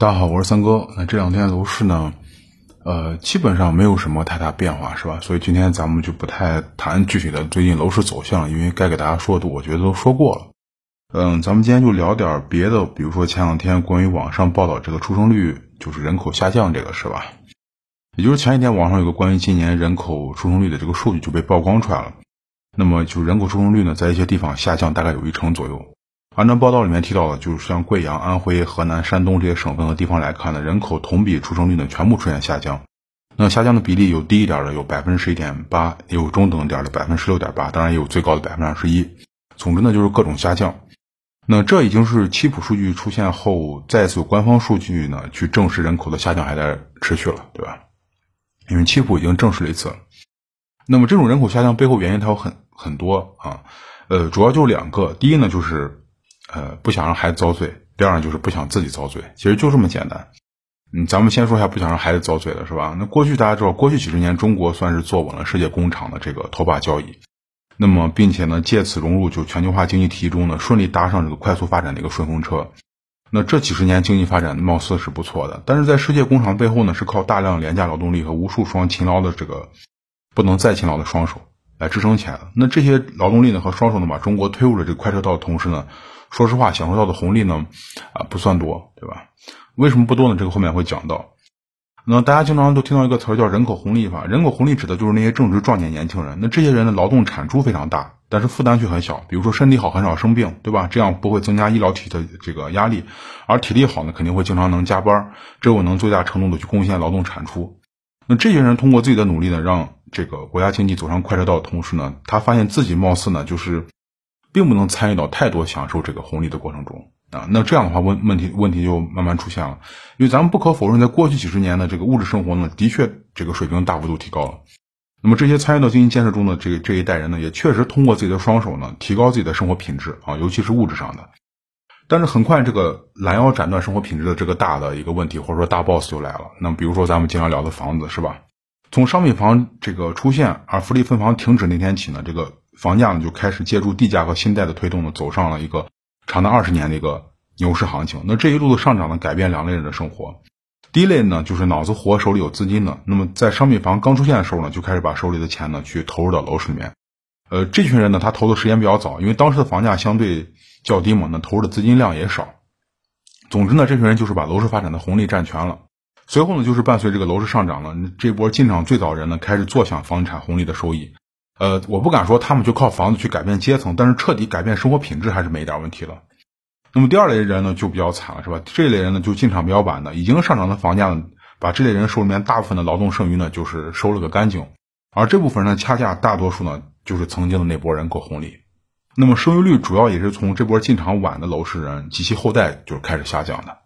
大家好，我是三哥。那这两天楼市呢，呃，基本上没有什么太大变化，是吧？所以今天咱们就不太谈具体的最近楼市走向，因为该给大家说的，我觉得都说过了。嗯，咱们今天就聊点别的，比如说前两天关于网上报道这个出生率就是人口下降这个，是吧？也就是前几天网上有个关于今年人口出生率的这个数据就被曝光出来了。那么就人口出生率呢，在一些地方下降大概有一成左右。按照报道里面提到的，就是像贵阳、安徽、河南、山东这些省份和地方来看呢，人口同比出生率呢全部出现下降。那下降的比例有低一点的，有百分之十一点八，也有中等点的百分之十六点八，当然也有最高的百分之二十一。总之呢，就是各种下降。那这已经是七普数据出现后，再次有官方数据呢去证实人口的下降还在持续了，对吧？因为七普已经证实了一次。那么这种人口下降背后原因它有很很多啊，呃，主要就两个。第一呢，就是。呃，不想让孩子遭罪。第二，就是不想自己遭罪。其实就这么简单。嗯，咱们先说一下不想让孩子遭罪的是吧？那过去大家知道，过去几十年中国算是坐稳了世界工厂的这个头把交椅。那么，并且呢，借此融入就全球化经济体系中呢，顺利搭上这个快速发展的一个顺风车。那这几十年经济发展貌似是不错的，但是在世界工厂背后呢，是靠大量廉价劳动力和无数双勤劳的这个不能再勤劳的双手来支撑起来的。那这些劳动力呢和双手呢，把中国推入了这个快车道的同时呢。说实话，享受到的红利呢，啊，不算多，对吧？为什么不多呢？这个后面会讲到。那大家经常都听到一个词儿叫人口红利法，人口红利指的就是那些正值壮年年轻人。那这些人的劳动产出非常大，但是负担却很小。比如说身体好，很少生病，对吧？这样不会增加医疗体的这个压力。而体力好呢，肯定会经常能加班，这我能最大程度的去贡献劳动产出。那这些人通过自己的努力呢，让这个国家经济走上快车道的同时呢，他发现自己貌似呢，就是。并不能参与到太多享受这个红利的过程中啊，那这样的话问问题问题就慢慢出现了，因为咱们不可否认，在过去几十年的这个物质生活呢，的确这个水平大幅度提高了。那么这些参与到经济建设中的这这一代人呢，也确实通过自己的双手呢，提高自己的生活品质啊，尤其是物质上的。但是很快，这个拦腰斩断生活品质的这个大的一个问题，或者说大 boss 就来了。那么比如说咱们经常聊的房子是吧？从商品房这个出现，而福利分房停止那天起呢，这个。房价呢就开始借助地价和信贷的推动呢，走上了一个长达二十年的一个牛市行情。那这一路的上涨呢，改变两类人的生活。第一类呢，就是脑子活、手里有资金的。那么在商品房刚出现的时候呢，就开始把手里的钱呢去投入到楼市里面。呃，这群人呢，他投的时间比较早，因为当时的房价相对较低嘛，那投入的资金量也少。总之呢，这群人就是把楼市发展的红利占全了。随后呢，就是伴随这个楼市上涨了，这波进场最早人呢，开始坐享房产红利的收益。呃，我不敢说他们就靠房子去改变阶层，但是彻底改变生活品质还是没一点问题了。那么第二类人呢，就比较惨了，是吧？这类人呢，就进场比较晚的，已经上涨的房价呢，把这类人手里面大部分的劳动剩余呢，就是收了个干净。而这部分人呢，恰恰大多数呢，就是曾经的那波人口红利。那么生育率主要也是从这波进场晚的楼市人及其后代就是开始下降的。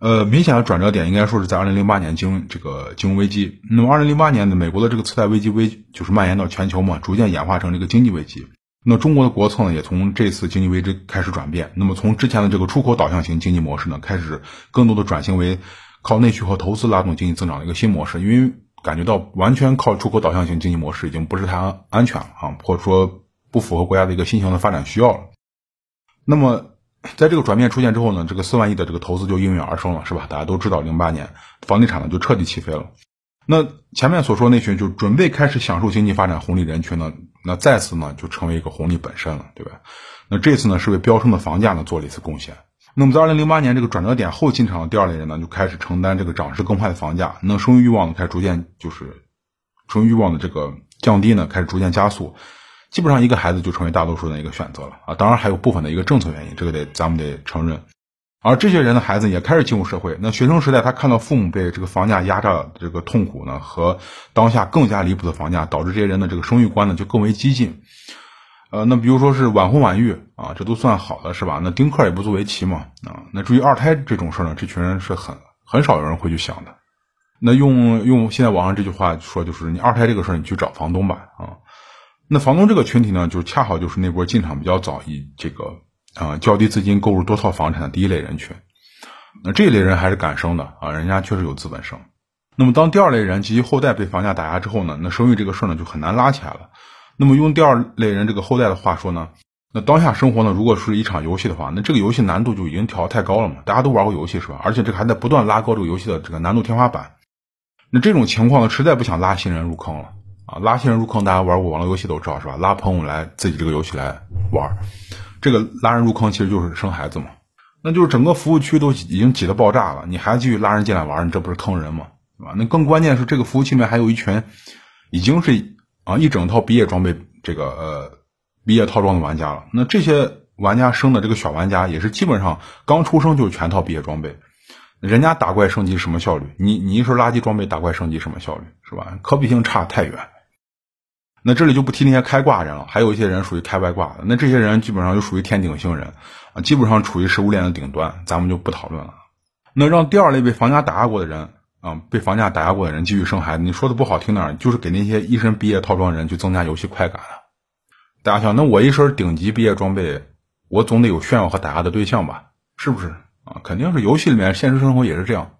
呃，明显的转折点应该说是在二零零八年金这个金融危机。那么二零零八年的美国的这个次贷危机危就是蔓延到全球嘛，逐渐演化成这个经济危机。那中国的国策呢，也从这次经济危机开始转变。那么从之前的这个出口导向型经济模式呢，开始更多的转型为靠内需和投资拉动经济增长的一个新模式。因为感觉到完全靠出口导向型经济模式已经不是太安全了啊，或者说不符合国家的一个新型的发展需要了。那么。在这个转变出现之后呢，这个四万亿的这个投资就应运而生了，是吧？大家都知道，零八年房地产呢就彻底起飞了。那前面所说那群就准备开始享受经济发展红利人群呢，那再次呢就成为一个红利本身了，对吧？那这次呢是为飙升的房价呢做了一次贡献。那么在二零零八年这个转折点后进场的第二类人呢，就开始承担这个涨势更快的房价，那生育欲望呢开始逐渐就是生育欲望的这个降低呢，开始逐渐加速。基本上一个孩子就成为大多数人的一个选择了啊，当然还有部分的一个政策原因，这个得咱们得承认。而这些人的孩子也开始进入社会，那学生时代他看到父母被这个房价压榨这个痛苦呢，和当下更加离谱的房价，导致这些人的这个生育观呢就更为激进。呃，那比如说是晚婚晚育啊，这都算好的是吧？那丁克也不足为奇嘛啊。那至于二胎这种事呢，这群人是很很少有人会去想的。那用用现在网上这句话说，就是你二胎这个事儿，你去找房东吧啊。那房东这个群体呢，就恰好就是那波进场比较早，以这个啊较低资金购入多套房产的第一类人群。那这一类人还是敢生的啊，人家确实有资本生。那么当第二类人及其后代被房价打压之后呢，那生育这个事儿呢就很难拉起来了。那么用第二类人这个后代的话说呢，那当下生活呢，如果是一场游戏的话，那这个游戏难度就已经调太高了嘛？大家都玩过游戏是吧？而且这个还在不断拉高这个游戏的这个难度天花板。那这种情况呢，实在不想拉新人入坑了啊！拉新人入坑，大家玩过网络游戏都知道是吧？拉朋友来自己这个游戏来玩，这个拉人入坑其实就是生孩子嘛。那就是整个服务区都已经挤得爆炸了，你还继续拉人进来玩，你这不是坑人吗？对吧？那更关键是这个服务器里面还有一群已经是啊一整套毕业装备这个呃毕业套装的玩家了。那这些玩家生的这个小玩家也是基本上刚出生就是全套毕业装备，人家打怪升级什么效率？你你一身垃圾装备打怪升级什么效率？是吧？可比性差太远。那这里就不提那些开挂人了，还有一些人属于开外挂的。那这些人基本上就属于天顶星人啊，基本上处于食物链的顶端，咱们就不讨论了。那让第二类被房价打压过的人啊，被房价打压过的人继续生孩子，你说的不好听点，就是给那些一身毕业套装人去增加游戏快感了。大家想，那我一身顶级毕业装备，我总得有炫耀和打压的对象吧？是不是啊？肯定是游戏里面，现实生活也是这样。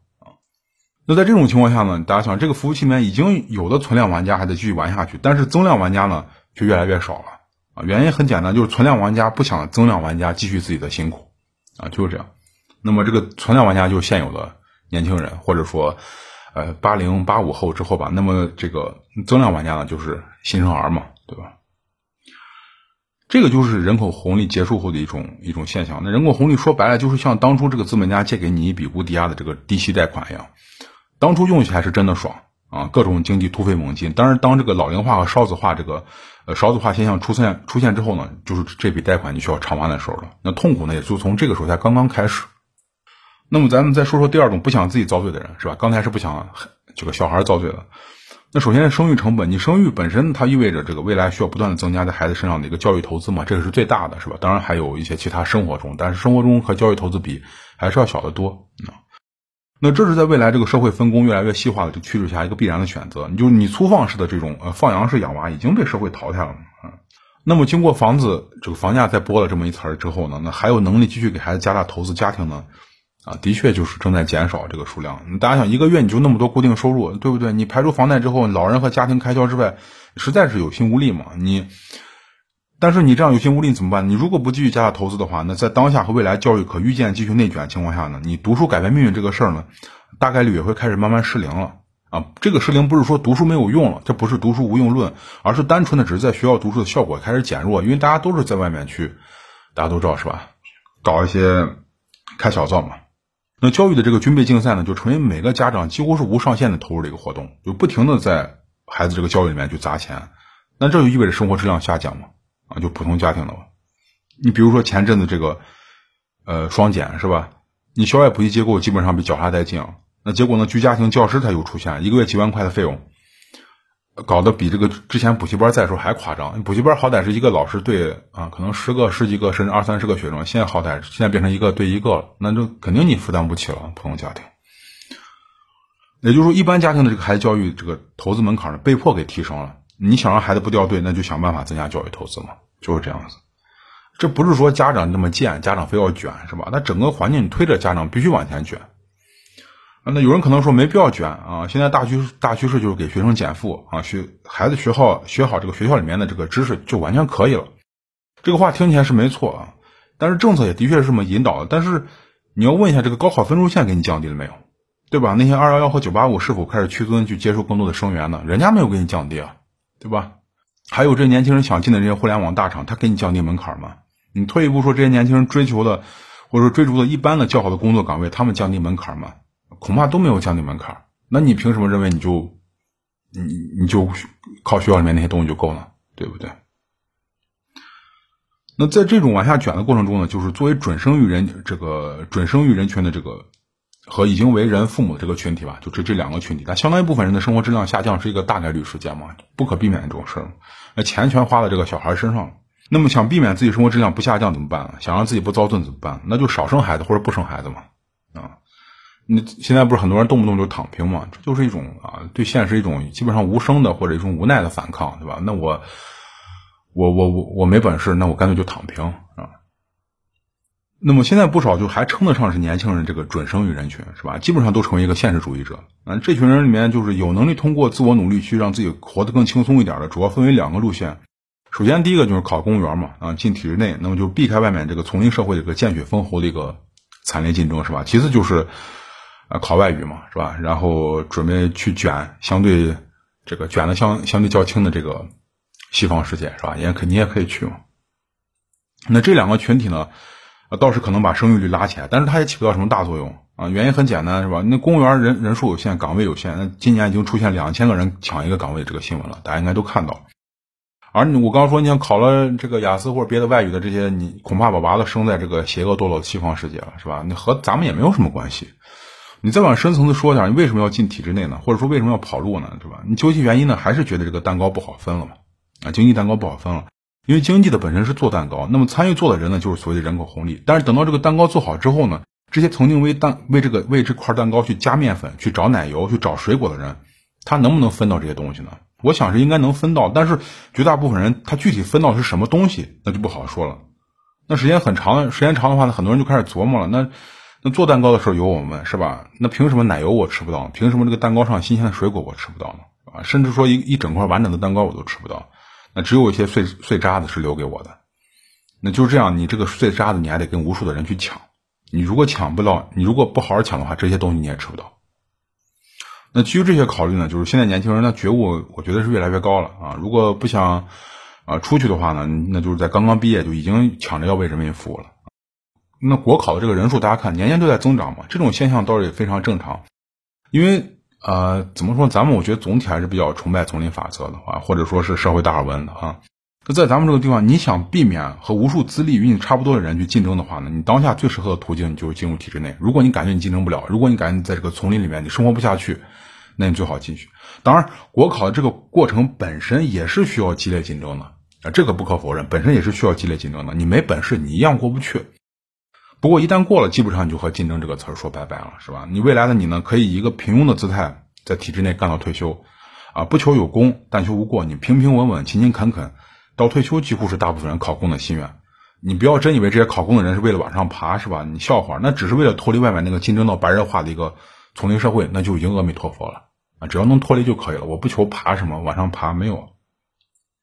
那在这种情况下呢，大家想，这个服务器里面已经有的存量玩家还得继续玩下去，但是增量玩家呢就越来越少了啊。原因很简单，就是存量玩家不想增量玩家继续自己的辛苦啊，就是这样。那么这个存量玩家就是现有的年轻人，或者说呃八零八五后之后吧。那么这个增量玩家呢，就是新生儿嘛，对吧？这个就是人口红利结束后的一种一种现象。那人口红利说白了，就是像当初这个资本家借给你一笔无抵押的这个低息贷款一样。当初用起来是真的爽啊，各种经济突飞猛进。但是当这个老龄化和少子化这个呃少子化现象出现出现之后呢，就是这笔贷款你需要偿还的时候了。那痛苦呢，也就从这个时候才刚刚开始。那么咱们再说说第二种不想自己遭罪的人，是吧？刚才是不想这个小孩遭罪的。那首先生育成本，你生育本身它意味着这个未来需要不断的增加在孩子身上的一个教育投资嘛，这个是最大的，是吧？当然还有一些其他生活中，但是生活中和教育投资比还是要小得多啊。那这是在未来这个社会分工越来越细化的这个趋势下一个必然的选择。你就你粗放式的这种呃放羊式养娃已经被社会淘汰了啊。那么经过房子这个房价再拨了这么一层之后呢，那还有能力继续给孩子加大投资家庭呢？啊，的确就是正在减少这个数量。大家想一个月你就那么多固定收入，对不对？你排除房贷之后，老人和家庭开销之外，实在是有心无力嘛。你。但是你这样有心无力怎么办？你如果不继续加大投资的话，那在当下和未来教育可预见继续内卷情况下呢？你读书改变命运这个事儿呢，大概率也会开始慢慢失灵了啊！这个失灵不是说读书没有用了，这不是读书无用论，而是单纯的只是在学校读书的效果开始减弱，因为大家都是在外面去，大家都知道是吧？搞一些开小灶嘛。那教育的这个军备竞赛呢，就成为每个家长几乎是无上限的投入的一个活动，就不停的在孩子这个教育里面去砸钱，那这就意味着生活质量下降嘛？啊，就普通家庭的吧。你比如说前阵子这个，呃，双减是吧？你校外补习机构基本上被绞杀殆尽了。那结果呢，居家庭教师他又出现，一个月几万块的费用，搞得比这个之前补习班在的时候还夸张。补习班好歹是一个老师对啊，可能十个、十几个甚至二三十个学生，现在好歹现在变成一个对一个了，那就肯定你负担不起了。普通家庭，也就是说，一般家庭的这个孩子教育这个投资门槛呢，被迫给提升了。你想让孩子不掉队，那就想办法增加教育投资嘛，就是这样子。这不是说家长那么贱，家长非要卷是吧？那整个环境推着家长必须往前卷。啊那有人可能说没必要卷啊，现在大趋大趋势就是给学生减负啊，学孩子学好学好这个学校里面的这个知识就完全可以了。这个话听起来是没错啊，但是政策也的确是这么引导的。但是你要问一下，这个高考分数线给你降低了没有？对吧？那些二幺幺和九八五是否开始屈尊去接受更多的生源呢？人家没有给你降低啊。对吧？还有这年轻人想进的这些互联网大厂，他给你降低门槛吗？你退一步说，这些年轻人追求的，或者说追逐的一般的较好的工作岗位，他们降低门槛吗？恐怕都没有降低门槛。那你凭什么认为你就，你你就靠学校里面那些东西就够了？对不对？那在这种往下卷的过程中呢，就是作为准生育人这个准生育人群的这个。和已经为人父母的这个群体吧，就这这两个群体，但相当一部分人的生活质量下降是一个大概率事件嘛，不可避免的这种事儿。那钱全花在这个小孩身上了，那么想避免自己生活质量不下降怎么办？想让自己不遭罪怎么办？那就少生孩子或者不生孩子嘛。啊，你现在不是很多人动不动就躺平嘛？这就是一种啊，对现实一种基本上无声的或者一种无奈的反抗，对吧？那我我我我我没本事，那我干脆就躺平啊。那么现在不少就还称得上是年轻人这个准生育人群是吧？基本上都成为一个现实主义者。那，这群人里面就是有能力通过自我努力去让自己活得更轻松一点的，主要分为两个路线。首先第一个就是考公务员嘛，啊，进体制内，那么就避开外面这个丛林社会这个见血封喉的一个惨烈竞争，是吧？其次就是，啊，考外语嘛，是吧？然后准备去卷相对这个卷的相相对较轻的这个西方世界，是吧？也可你也可以去嘛。那这两个群体呢，倒是可能把生育率拉起来，但是它也起不到什么大作用啊。原因很简单，是吧？那公务员人人数有限，岗位有限，那今年已经出现两千个人抢一个岗位这个新闻了，大家应该都看到。而我刚说，你想考了这个雅思或者别的外语的这些，你恐怕把娃子生在这个邪恶堕落的西方世界了，是吧？你和咱们也没有什么关系。你再往深层次说一下，你为什么要进体制内呢？或者说为什么要跑路呢？是吧？你究其原因呢，还是觉得这个蛋糕不好分了嘛？啊，经济蛋糕不好分了。因为经济的本身是做蛋糕，那么参与做的人呢，就是所谓的人口红利。但是等到这个蛋糕做好之后呢，这些曾经为蛋为这个为这块蛋糕去加面粉、去找奶油、去找水果的人，他能不能分到这些东西呢？我想是应该能分到，但是绝大部分人他具体分到是什么东西，那就不好说了。那时间很长，时间长的话呢，很多人就开始琢磨了。那那做蛋糕的时候有我们是吧？那凭什么奶油我吃不到？凭什么这个蛋糕上新鲜的水果我吃不到呢？啊，甚至说一一整块完整的蛋糕我都吃不到。那只有一些碎碎渣子是留给我的，那就是这样。你这个碎渣子，你还得跟无数的人去抢。你如果抢不到，你如果不好好抢的话，这些东西你也吃不到。那基于这些考虑呢，就是现在年轻人的觉悟，我觉得是越来越高了啊。如果不想啊出去的话呢，那就是在刚刚毕业就已经抢着要为人民服务了。那国考的这个人数，大家看年年都在增长嘛，这种现象倒是也非常正常，因为。呃，怎么说？咱们我觉得总体还是比较崇拜丛林法则的话，或者说是社会达尔文的啊。那在咱们这个地方，你想避免和无数资历与你差不多的人去竞争的话呢，你当下最适合的途径就是进入体制内。如果你感觉你竞争不了，如果你感觉你在这个丛林里面你生活不下去，那你最好进去。当然，国考的这个过程本身也是需要激烈竞争的啊，这个不可否认，本身也是需要激烈竞争的。你没本事，你一样过不去。不过一旦过了，基本上你就和竞争这个词儿说拜拜了，是吧？你未来的你呢，可以以一个平庸的姿态在体制内干到退休，啊，不求有功，但求无过。你平平稳稳、勤勤恳恳，到退休几乎是大部分人考公的心愿。你不要真以为这些考公的人是为了往上爬，是吧？你笑话，那只是为了脱离外面那个竞争到白热化的一个丛林社会，那就已经阿弥陀佛了啊！只要能脱离就可以了。我不求爬什么，往上爬没有。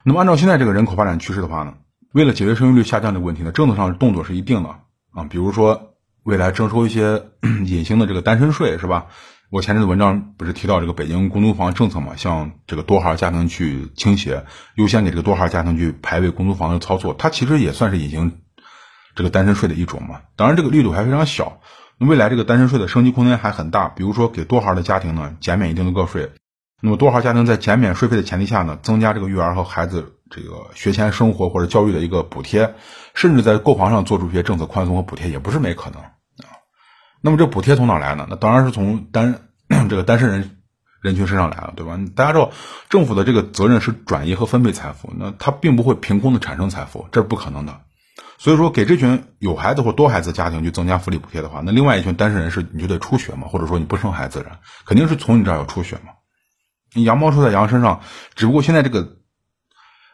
那么按照现在这个人口发展趋势的话呢，为了解决生育率下降的问题呢，政策上动作是一定的。啊，比如说未来征收一些 隐形的这个单身税，是吧？我前阵子文章不是提到这个北京公租房政策嘛，向这个多孩家庭去倾斜，优先给这个多孩家庭去排位公租房的操作，它其实也算是隐形这个单身税的一种嘛。当然这个力度还非常小，那未来这个单身税的升级空间还很大。比如说给多孩的家庭呢减免一定的个税，那么多孩家庭在减免税费的前提下呢，增加这个育儿和孩子。这个学前生活或者教育的一个补贴，甚至在购房上做出一些政策宽松和补贴，也不是没可能啊。那么这补贴从哪来呢？那当然是从单 这个单身人人群身上来了，对吧？大家知道，政府的这个责任是转移和分配财富，那它并不会凭空的产生财富，这是不可能的。所以说，给这群有孩子或多孩子家庭去增加福利补贴的话，那另外一群单身人士你就得出血嘛，或者说你不生孩子的人，肯定是从你这儿要出血嘛。羊毛出在羊身上，只不过现在这个。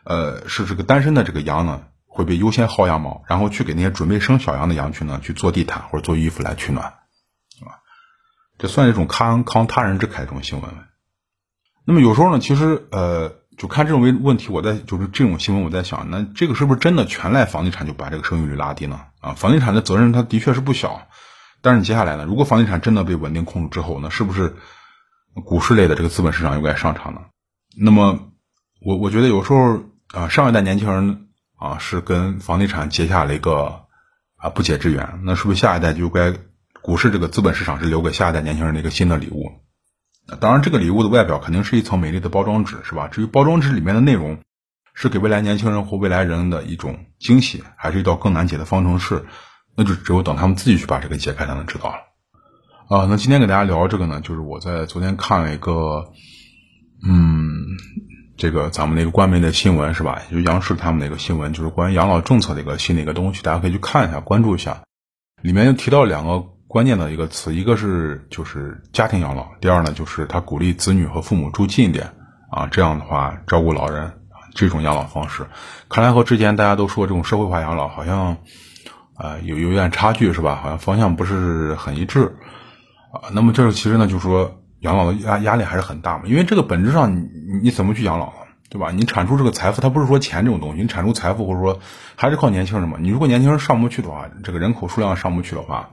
呃，是这个单身的这个羊呢，会被优先薅羊毛，然后去给那些准备生小羊的羊群呢去做地毯或者做衣服来取暖，啊，这算一种慷慷他人之慨这种新闻。那么有时候呢，其实呃，就看这种问问题，我在就是这种新闻，我在想，那这个是不是真的全赖房地产就把这个生育率拉低呢？啊，房地产的责任它的确是不小，但是接下来呢，如果房地产真的被稳定控制之后，呢是不是股市类的这个资本市场又该上场呢？那么我我觉得有时候。啊，上一代年轻人啊是跟房地产结下了一个啊不解之缘，那是不是下一代就该股市这个资本市场是留给下一代年轻人的一个新的礼物？当然，这个礼物的外表肯定是一层美丽的包装纸，是吧？至于包装纸里面的内容是给未来年轻人或未来人的一种惊喜，还是一道更难解的方程式，那就只有等他们自己去把这个解开才能知道了。啊，那今天给大家聊这个呢，就是我在昨天看了一个，嗯。这个咱们那个官媒的新闻是吧？就央视他们那个新闻，就是关于养老政策的一个新的一个东西，大家可以去看一下，关注一下。里面又提到两个关键的一个词，一个是就是家庭养老，第二呢就是他鼓励子女和父母住近一点啊，这样的话照顾老人这种养老方式，看来和之前大家都说这种社会化养老好像啊有有点差距是吧？好像方向不是很一致啊。那么这其实呢，就是说。养老的压压力还是很大嘛，因为这个本质上你你怎么去养老对吧？你产出这个财富，它不是说钱这种东西，你产出财富或者说还是靠年轻人嘛。你如果年轻人上不去的话，这个人口数量上不去的话，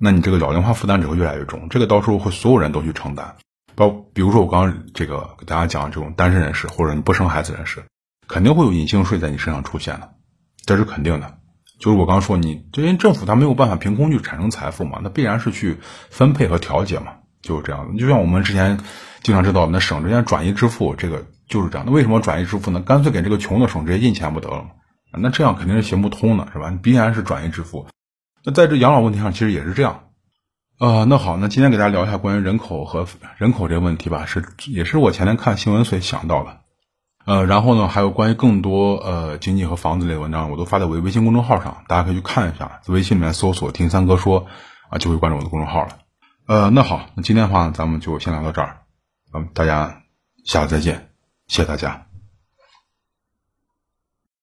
那你这个老龄化负担只会越来越重，这个到时候会所有人都去承担。包比如说我刚刚这个给大家讲这种单身人士或者你不生孩子人士，肯定会有隐性税在你身上出现的，这是肯定的。就是我刚刚说你，因为政府它没有办法凭空去产生财富嘛，那必然是去分配和调节嘛，就是这样的。就像我们之前经常知道，那省直接转移支付，这个就是这样。那为什么转移支付呢？干脆给这个穷的省直接印钱不得了吗？那这样肯定是行不通的，是吧？你必然是转移支付。那在这养老问题上，其实也是这样。呃，那好，那今天给大家聊一下关于人口和人口这个问题吧，是也是我前天看新闻所以想到的。呃，然后呢，还有关于更多呃经济和房子类的文章，我都发在我的微信公众号上，大家可以去看一下。在微信里面搜索“听三哥说”，啊，就会关注我的公众号了。呃，那好，那今天的话，咱们就先聊到这儿，咱们，大家下次再见，谢谢大家。